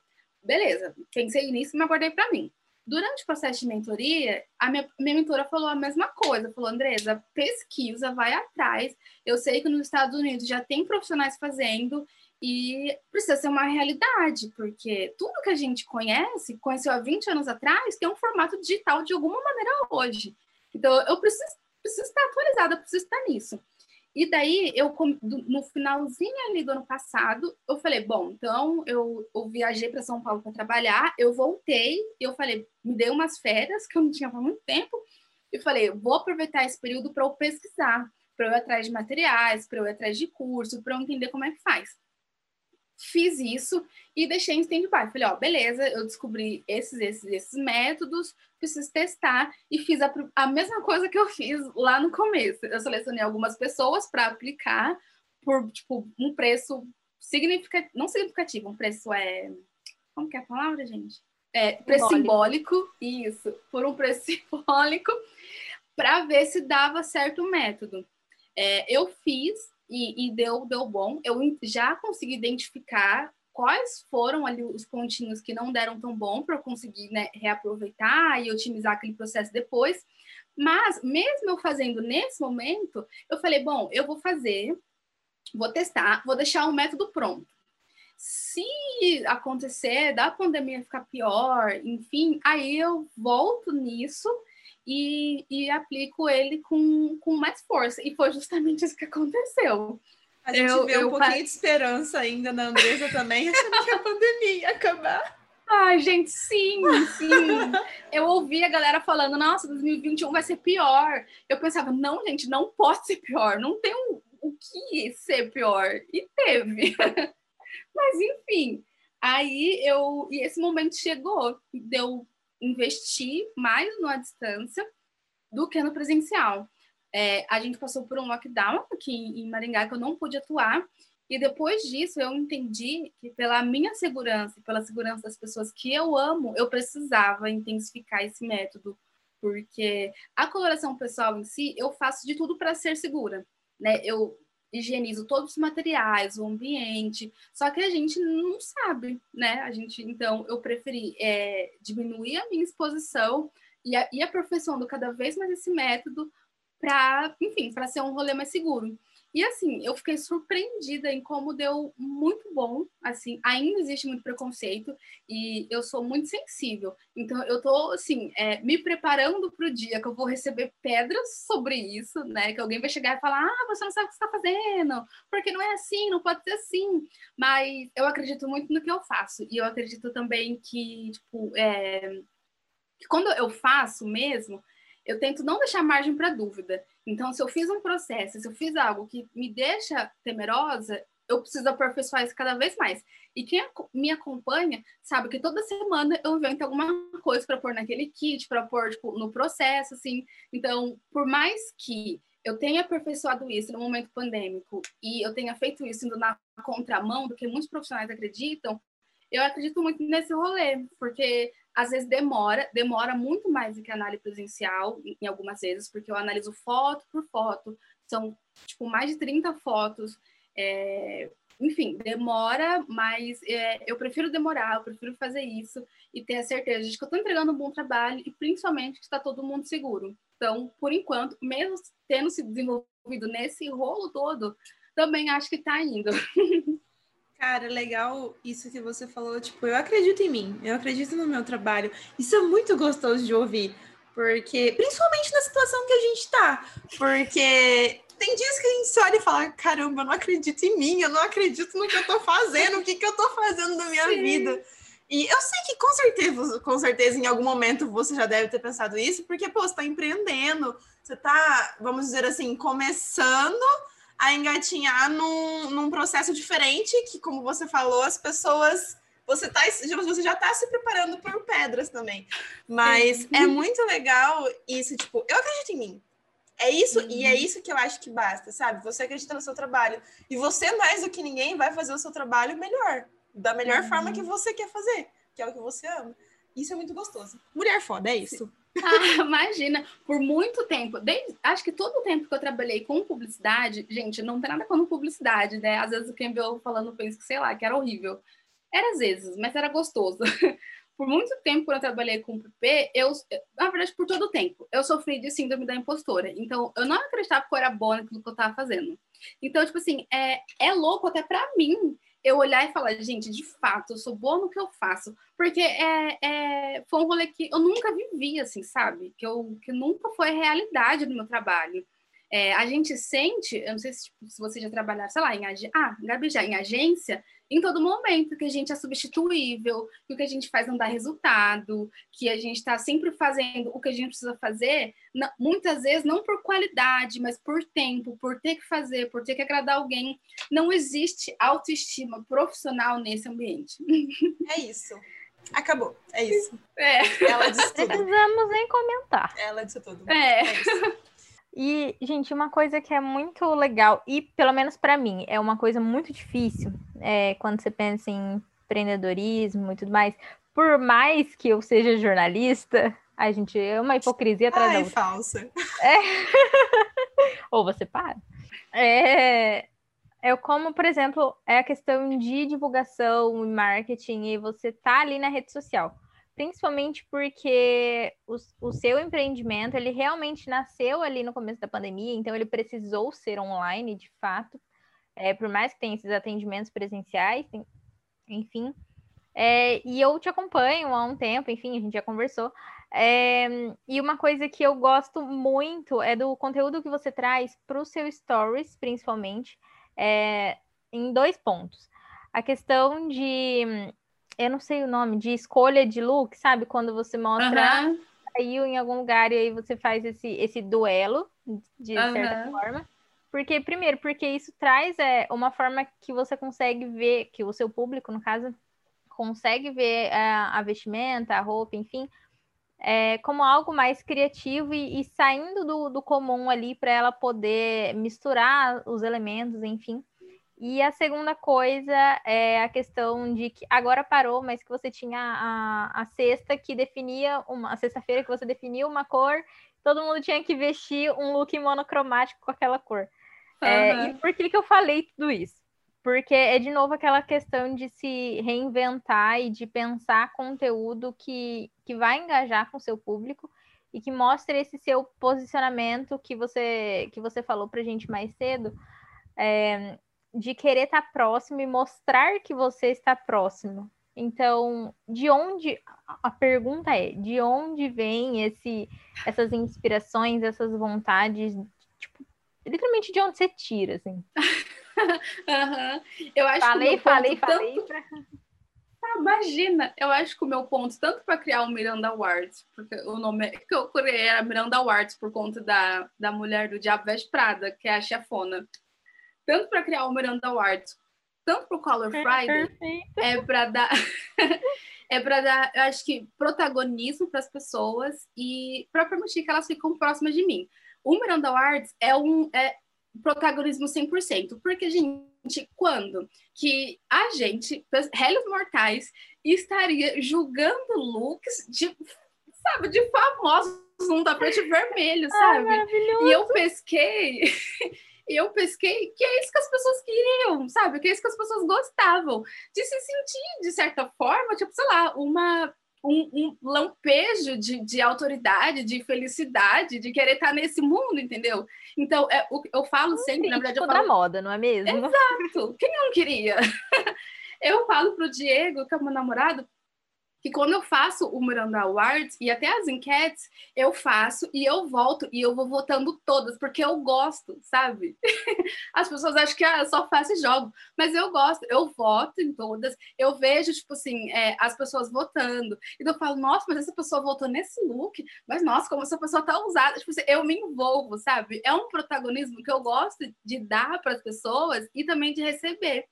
Beleza, pensei nisso e me guardei para mim. Durante o processo de mentoria, a minha, minha mentora falou a mesma coisa. Falou, Andresa, pesquisa, vai atrás. Eu sei que nos Estados Unidos já tem profissionais fazendo e precisa ser uma realidade, porque tudo que a gente conhece, conheceu há 20 anos atrás, tem um formato digital de alguma maneira hoje. Então, eu preciso, preciso estar atualizada, preciso estar nisso. E daí, eu no finalzinho ali do ano passado, eu falei, bom, então eu, eu viajei para São Paulo para trabalhar, eu voltei, eu falei, me dei umas férias que eu não tinha há muito tempo, e falei, vou aproveitar esse período para eu pesquisar, para eu ir atrás de materiais, para eu ir atrás de curso, para eu entender como é que faz fiz isso e deixei em stand-by. Falei, ó, beleza, eu descobri esses, esses, esses métodos, preciso testar e fiz a, a mesma coisa que eu fiz lá no começo. Eu selecionei algumas pessoas para aplicar por, tipo, um preço significativo, não significativo, um preço é... Como que é a palavra, gente? É, preço simbólico, simbólico isso, por um preço [laughs] simbólico, para ver se dava certo o método. É, eu fiz e, e deu, deu bom. Eu já consegui identificar quais foram ali os pontinhos que não deram tão bom para eu conseguir né, reaproveitar e otimizar aquele processo depois. Mas, mesmo eu fazendo nesse momento, eu falei: bom, eu vou fazer, vou testar, vou deixar o método pronto. Se acontecer da pandemia ficar pior, enfim, aí eu volto nisso e, e aplico ele com, com mais força. E foi justamente isso que aconteceu. A gente eu, vê um pouquinho de esperança ainda na Andresa também, achando que a pandemia ia acabar. Ai, gente, sim, sim. eu ouvi a galera falando, nossa, 2021 vai ser pior. Eu pensava, não, gente, não pode ser pior. Não tem um, o que ser pior. E teve. [laughs] Mas, enfim, aí eu... E esse momento chegou. Deu investir mais no distância do que no presencial. É, a gente passou por um lockdown aqui em Maringá que eu não pude atuar, e depois disso eu entendi que pela minha segurança e pela segurança das pessoas que eu amo, eu precisava intensificar esse método, porque a coloração pessoal em si, eu faço de tudo para ser segura, né? Eu higienizo todos os materiais, o ambiente, só que a gente não sabe, né? A gente, então, eu preferi é, diminuir a minha exposição e, a, e aperfeiçoando cada vez mais esse método para, enfim, para ser um rolê mais seguro. E assim, eu fiquei surpreendida em como deu muito bom. Assim, ainda existe muito preconceito e eu sou muito sensível. Então, eu tô, assim, é, me preparando para o dia que eu vou receber pedras sobre isso, né? Que alguém vai chegar e falar: ah, você não sabe o que está fazendo, porque não é assim, não pode ser assim. Mas eu acredito muito no que eu faço. E eu acredito também que, tipo, é, que quando eu faço mesmo, eu tento não deixar margem para dúvida. Então, se eu fiz um processo, se eu fiz algo que me deixa temerosa, eu preciso aperfeiçoar isso cada vez mais. E quem me acompanha sabe que toda semana eu invento alguma coisa para pôr naquele kit, para pôr tipo, no processo, assim. Então, por mais que eu tenha aperfeiçoado isso no momento pandêmico e eu tenha feito isso indo na contramão do que muitos profissionais acreditam, eu acredito muito nesse rolê, porque às vezes demora, demora muito mais do que a análise presencial, em algumas vezes, porque eu analiso foto por foto, são tipo mais de 30 fotos. É, enfim, demora, mas é, eu prefiro demorar, eu prefiro fazer isso e ter a certeza de que eu estou entregando um bom trabalho e principalmente que está todo mundo seguro. Então, por enquanto, mesmo tendo se desenvolvido nesse rolo todo, também acho que tá indo. [laughs] Cara, legal isso que você falou. Tipo, eu acredito em mim, eu acredito no meu trabalho. Isso é muito gostoso de ouvir, porque principalmente na situação que a gente tá, porque tem dias que a gente olha e fala: caramba, eu não acredito em mim, eu não acredito no que eu tô fazendo, o que, que eu tô fazendo da minha Sim. vida. E eu sei que com certeza, com certeza, em algum momento você já deve ter pensado isso, porque, pô, você tá empreendendo, você tá, vamos dizer assim, começando a engatinhar num, num processo diferente, que, como você falou, as pessoas. Você, tá, você já está se preparando por pedras também. Mas Sim. é muito legal isso, tipo, eu acredito em mim. É isso, uhum. e é uhum. isso que eu acho que basta, sabe? Você acredita no seu trabalho. E você, mais do que ninguém, vai fazer o seu trabalho melhor. Da melhor uhum. forma que você quer fazer, que é o que você ama. Isso é muito gostoso. Mulher foda, é isso. [laughs] Ah, imagina, por muito tempo, desde, acho que todo o tempo que eu trabalhei com publicidade, gente, não tem nada com publicidade, né? Às vezes quem vê eu falando pensa que, sei lá, que era horrível. Era às vezes, mas era gostoso. [laughs] por muito tempo, quando eu trabalhei com PP, eu, na verdade, por todo o tempo, eu sofri de síndrome da impostora. Então, eu não acreditava que eu era boa naquilo que eu estava fazendo. Então, tipo assim, é, é louco até para mim eu olhar e falar, gente, de fato, eu sou boa no que eu faço. Porque é, é, foi um rolê que eu nunca vivi, assim, sabe? Que, eu, que nunca foi realidade no meu trabalho. É, a gente sente, eu não sei se, tipo, se você já trabalhar, sei lá, em, ah, Gabi já, em agência, em todo momento, que a gente é substituível, que o que a gente faz não dá resultado, que a gente está sempre fazendo o que a gente precisa fazer, não, muitas vezes não por qualidade, mas por tempo, por ter que fazer, por ter que agradar alguém. Não existe autoestima profissional nesse ambiente. É isso. Acabou. É isso. É. Ela disse tudo. Precisamos nem comentar. Ela disse tudo. É. é isso. E, gente, uma coisa que é muito legal, e pelo menos para mim, é uma coisa muito difícil é, quando você pensa em empreendedorismo e tudo mais. Por mais que eu seja jornalista, a gente é uma hipocrisia atrás Ai, da outra. falsa. É... [laughs] Ou você para. É... é como, por exemplo, é a questão de divulgação e marketing, e você tá ali na rede social principalmente porque o, o, seu empreendimento ele realmente nasceu ali no começo da pandemia, então ele precisou ser online de fato, é, por mais que tenha esses atendimentos presenciais, enfim. É, e eu te acompanho há um tempo, enfim, a gente já conversou. É, e uma coisa que eu gosto muito é do conteúdo que você traz para o seu stories, principalmente, é, em dois pontos. A questão de eu não sei o nome, de escolha de look, sabe? Quando você mostra uhum. saiu em algum lugar e aí você faz esse, esse duelo, de uhum. certa forma. Porque, primeiro, porque isso traz é, uma forma que você consegue ver, que o seu público, no caso, consegue ver a, a vestimenta, a roupa, enfim, é, como algo mais criativo e, e saindo do, do comum ali para ela poder misturar os elementos, enfim. E a segunda coisa é a questão de que agora parou, mas que você tinha a, a sexta que definia uma a sexta-feira que você definia uma cor, todo mundo tinha que vestir um look monocromático com aquela cor. Uhum. É, e por que, que eu falei tudo isso? Porque é de novo aquela questão de se reinventar e de pensar conteúdo que, que vai engajar com o seu público e que mostre esse seu posicionamento que você que você falou pra gente mais cedo. É, de querer estar tá próximo e mostrar que você está próximo. Então, de onde a pergunta é, de onde vem esse essas inspirações, essas vontades, tipo, literalmente de onde você tira, assim? [laughs] uhum. Eu acho falei, que falei, falei, tanto... pra... ah, imagina, eu acho que o meu ponto, tanto para criar o Miranda Awards, porque o nome que eu criei era Miranda Awards por conta da, da mulher do Diabo Veste Prada, que é a chefona tanto para criar o Miranda Awards, tanto para o Color Friday, é para dar. [laughs] é para dar, eu acho que, protagonismo para as pessoas e para permitir que elas fiquem próximas de mim. O Miranda Awards é um é protagonismo 100%, porque, gente, quando que a gente, réis mortais, estaria julgando looks de, sabe, de famosos num tapete vermelho, sabe? Ai, e eu pesquei [laughs] eu pesquei que é isso que as pessoas queriam, sabe? Que é isso que as pessoas gostavam. De se sentir, de certa forma, tipo, sei lá, uma um, um lampejo de, de autoridade, de felicidade, de querer estar nesse mundo, entendeu? Então, é, eu, eu falo sempre, na verdade, eu falo... da moda, não é mesmo? Exato. Quem não queria? [laughs] eu falo pro Diego, que é meu namorado, que quando eu faço o Miranda Awards e até as enquetes, eu faço e eu volto e eu vou votando todas, porque eu gosto, sabe? [laughs] As pessoas acham que ah, eu só faço e jogo, mas eu gosto, eu voto em todas, eu vejo, tipo assim, é, as pessoas votando, e eu falo, nossa, mas essa pessoa votou nesse look, mas nossa, como essa pessoa tá usada, tipo assim, eu me envolvo, sabe? É um protagonismo que eu gosto de dar para as pessoas e também de receber.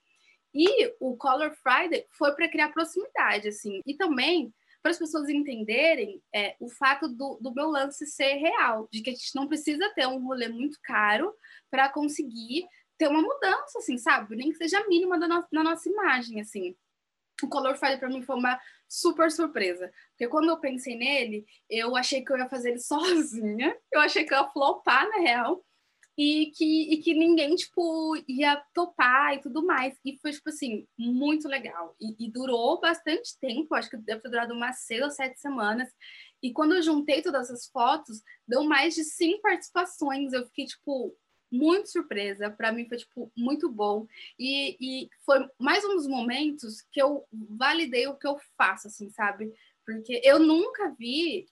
E o Color Friday foi para criar proximidade, assim, e também para as pessoas entenderem é, o fato do, do meu lance ser real, de que a gente não precisa ter um rolê muito caro para conseguir ter uma mudança, assim, sabe? Nem que seja mínima no, na nossa imagem, assim. O Color Friday para mim foi uma super surpresa, porque quando eu pensei nele, eu achei que eu ia fazer ele [laughs] sozinha, eu achei que eu ia flopar, na real, e que, e que ninguém, tipo, ia topar e tudo mais. E foi, tipo assim, muito legal. E, e durou bastante tempo, acho que deve ter durado umas seis ou sete semanas. E quando eu juntei todas as fotos, deu mais de cinco participações. Eu fiquei, tipo, muito surpresa. Para mim foi, tipo, muito bom. E, e foi mais um dos momentos que eu validei o que eu faço, assim, sabe? Porque eu nunca vi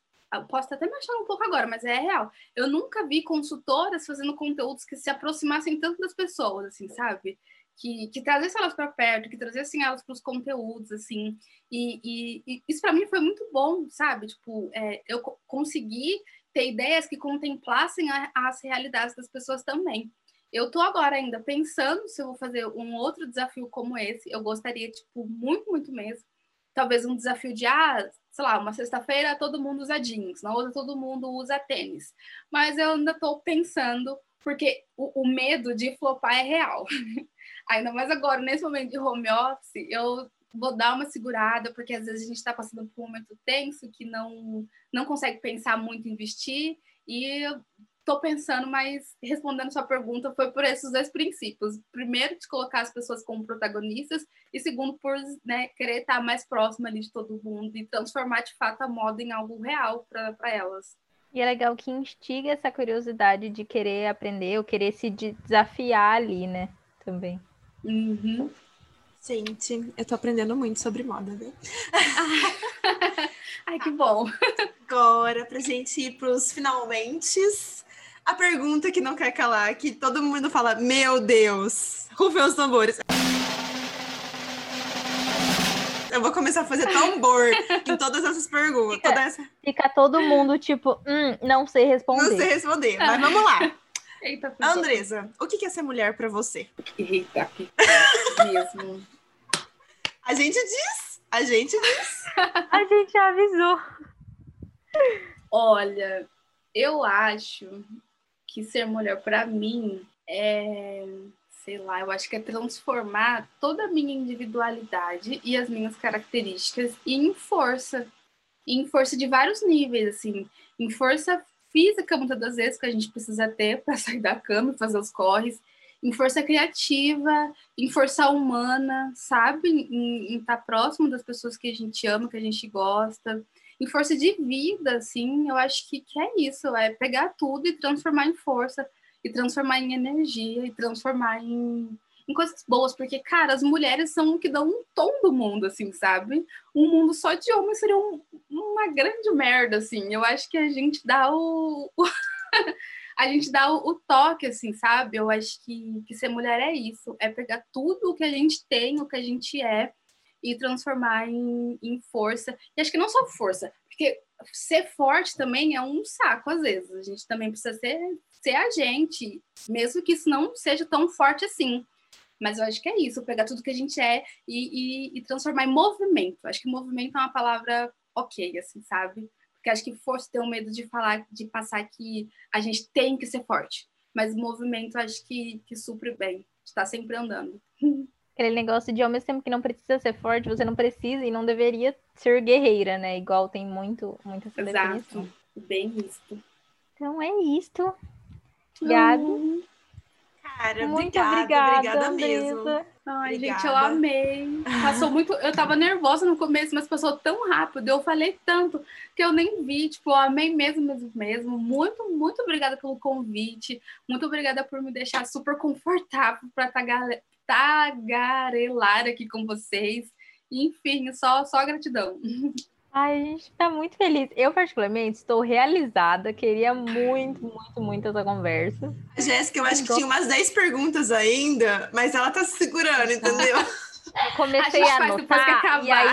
posso até me achar um pouco agora, mas é real. Eu nunca vi consultoras fazendo conteúdos que se aproximassem tanto das pessoas, assim, sabe? Que, que trazessem elas para perto, que trazessem elas para os conteúdos, assim. E, e, e isso para mim foi muito bom, sabe? Tipo, é, eu consegui ter ideias que contemplassem a, as realidades das pessoas também. Eu tô agora ainda pensando se eu vou fazer um outro desafio como esse. Eu gostaria, tipo, muito, muito mesmo. Talvez um desafio de, ah, sei lá, uma sexta-feira todo mundo usa jeans, na outra todo mundo usa tênis. Mas eu ainda estou pensando, porque o, o, medo de flopar é real. [laughs] ainda mais agora, nesse momento de home office, eu vou dar uma segurada, porque às vezes a gente está passando por um momento tenso que não, não consegue pensar muito em vestir, e estou pensando, mas respondendo sua pergunta, foi por esses dois princípios. Primeiro, de colocar as pessoas como protagonistas, e segundo, por né, querer estar mais próxima ali de todo mundo e transformar de fato a moda em algo real para elas. E é legal que instiga essa curiosidade de querer aprender ou querer se desafiar ali, né? Também. Uhum. Gente, eu tô aprendendo muito sobre moda, viu? [laughs] Ai, que bom. Agora, pra gente ir pros finalmente, a pergunta que não quer calar, que todo mundo fala, meu Deus, rufem os tambores. Eu vou começar a fazer [laughs] tambor em todas essas perguntas. Fica, toda essa... fica todo mundo tipo, hum, não sei responder. Não sei responder, mas vamos lá. [laughs] Eita, Andresa, o que é ser mulher para você? Eita, que mesmo. [laughs] A gente diz, a gente diz. a gente avisou. Olha, eu acho que ser mulher para mim é, sei lá, eu acho que é transformar toda a minha individualidade e as minhas características em força, em força de vários níveis, assim, em força física muitas das vezes que a gente precisa ter para [laughs] sair da cama fazer os corres, em força criativa, em força humana, sabe? Em estar tá próximo das pessoas que a gente ama, que a gente gosta, em força de vida, assim, eu acho que, que é isso, é pegar tudo e transformar em força, e transformar em energia, e transformar em, em coisas boas, porque, cara, as mulheres são o que dão um tom do mundo, assim, sabe? Um mundo só de homens seria um, uma grande merda, assim. Eu acho que a gente dá o. [laughs] a gente dá o, toque, assim, sabe? Eu acho que, que ser mulher é isso, é pegar tudo o que a gente tem, o que a gente é, e transformar em, em força. E acho que não só força, porque ser forte também é um saco às vezes. A gente também precisa ser, ser a gente, mesmo que isso não seja tão forte assim. Mas eu acho que é isso, pegar tudo que a gente é e, e, e transformar em movimento. Acho que movimento é uma palavra ok, assim, sabe? Porque acho que força tem um medo de falar, de passar que a gente tem que ser forte. Mas movimento acho que, que supre bem, está sempre andando. [laughs] Aquele negócio de ao mesmo tempo que não precisa ser forte, você não precisa e não deveria ser guerreira, né? Igual tem muito, muita essa Exato. Bem isto. Então é isto. Obrigado. Hum. Cara, Muito obrigada, obrigada, obrigada mesmo. Ai, Obrigada. gente, eu amei. Passou muito. Eu tava nervosa no começo, mas passou tão rápido. Eu falei tanto que eu nem vi. Tipo, eu amei mesmo, mesmo, mesmo. Muito, muito obrigada pelo convite. Muito obrigada por me deixar super confortável para tagarelar aqui com vocês. Enfim, só, só gratidão. Ai, a gente tá muito feliz. Eu, particularmente, estou realizada. Queria muito, muito, muito essa conversa. Jéssica, eu acho que tinha umas 10 perguntas ainda, mas ela tá se segurando, [laughs] entendeu? Eu comecei A gente a, faz depois que anotar, e aí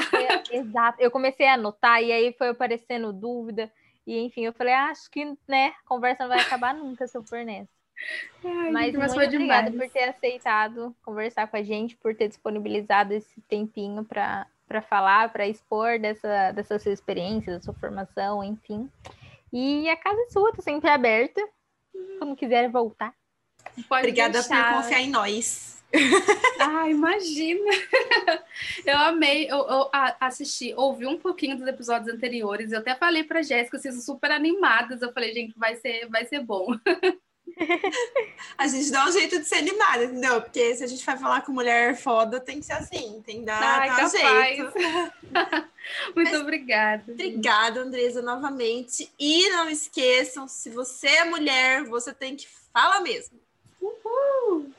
exato, eu comecei a anotar e aí foi aparecendo dúvida e enfim, eu falei, ah, acho que, né, a conversa não vai acabar nunca se eu for nessa. Ai, Mas muito foi obrigada demais. por ter aceitado conversar com a gente, por ter disponibilizado esse tempinho para para falar, para expor dessa, dessa sua experiência, da sua formação, enfim. E a casa é sua, tá sempre aberta. Quando quiser voltar. Pode Obrigada deixar. por confiar em nós. Ah, imagina! Eu amei, eu, eu assisti, ouvi um pouquinho dos episódios anteriores. Eu até falei pra Jéssica, vocês são super animadas. Eu falei, gente, vai ser, vai ser bom. [laughs] A gente dá um jeito de ser animada, entendeu? Porque se a gente vai falar com mulher foda, tem que ser assim, tem que dar, Ai, dar um jeito. [laughs] Muito obrigada. Obrigada, Andresa, novamente. E não esqueçam, se você é mulher, você tem que falar mesmo. Uhul.